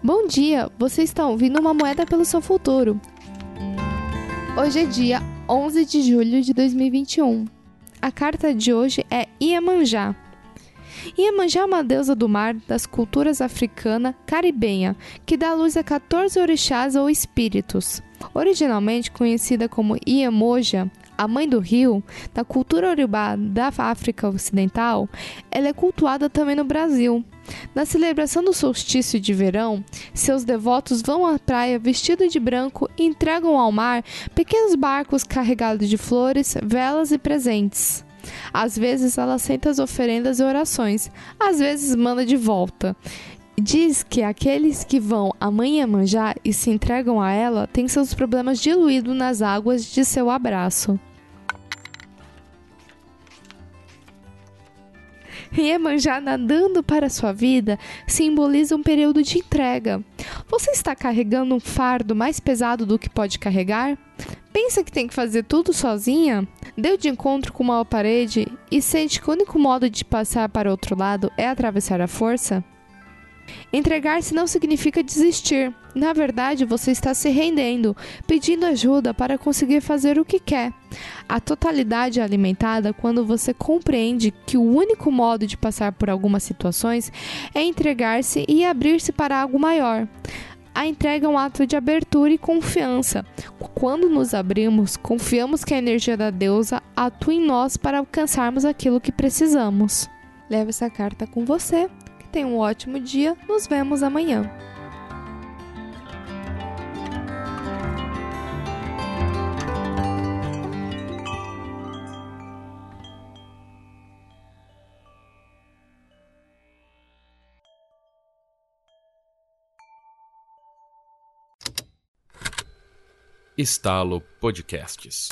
Bom dia, você está ouvindo uma moeda pelo seu futuro. Hoje é dia 11 de julho de 2021. A carta de hoje é Iemanjá. Iemanjá é uma deusa do mar das culturas africana caribenha, que dá luz a 14 orixás ou espíritos. Originalmente conhecida como Iemoja, a mãe do rio, da cultura urubá da África Ocidental, ela é cultuada também no Brasil. Na celebração do solstício de verão, seus devotos vão à praia vestidos de branco e entregam ao mar pequenos barcos carregados de flores, velas e presentes. Às vezes ela aceita as oferendas e orações, às vezes manda de volta. Diz que aqueles que vão a Mãe Iemanjá e se entregam a ela têm seus problemas diluídos nas águas de seu abraço. Iemanjá nadando para sua vida simboliza um período de entrega. Você está carregando um fardo mais pesado do que pode carregar? Pensa que tem que fazer tudo sozinha? Deu de encontro com uma parede e sente que o único modo de passar para outro lado é atravessar a força? Entregar-se não significa desistir. Na verdade, você está se rendendo, pedindo ajuda para conseguir fazer o que quer. A totalidade é alimentada quando você compreende que o único modo de passar por algumas situações é entregar-se e abrir-se para algo maior. A entrega é um ato de abertura e confiança. Quando nos abrimos, confiamos que a energia da deusa atua em nós para alcançarmos aquilo que precisamos. Leve essa carta com você Tenha um ótimo dia. Nos vemos amanhã. Estalo Podcasts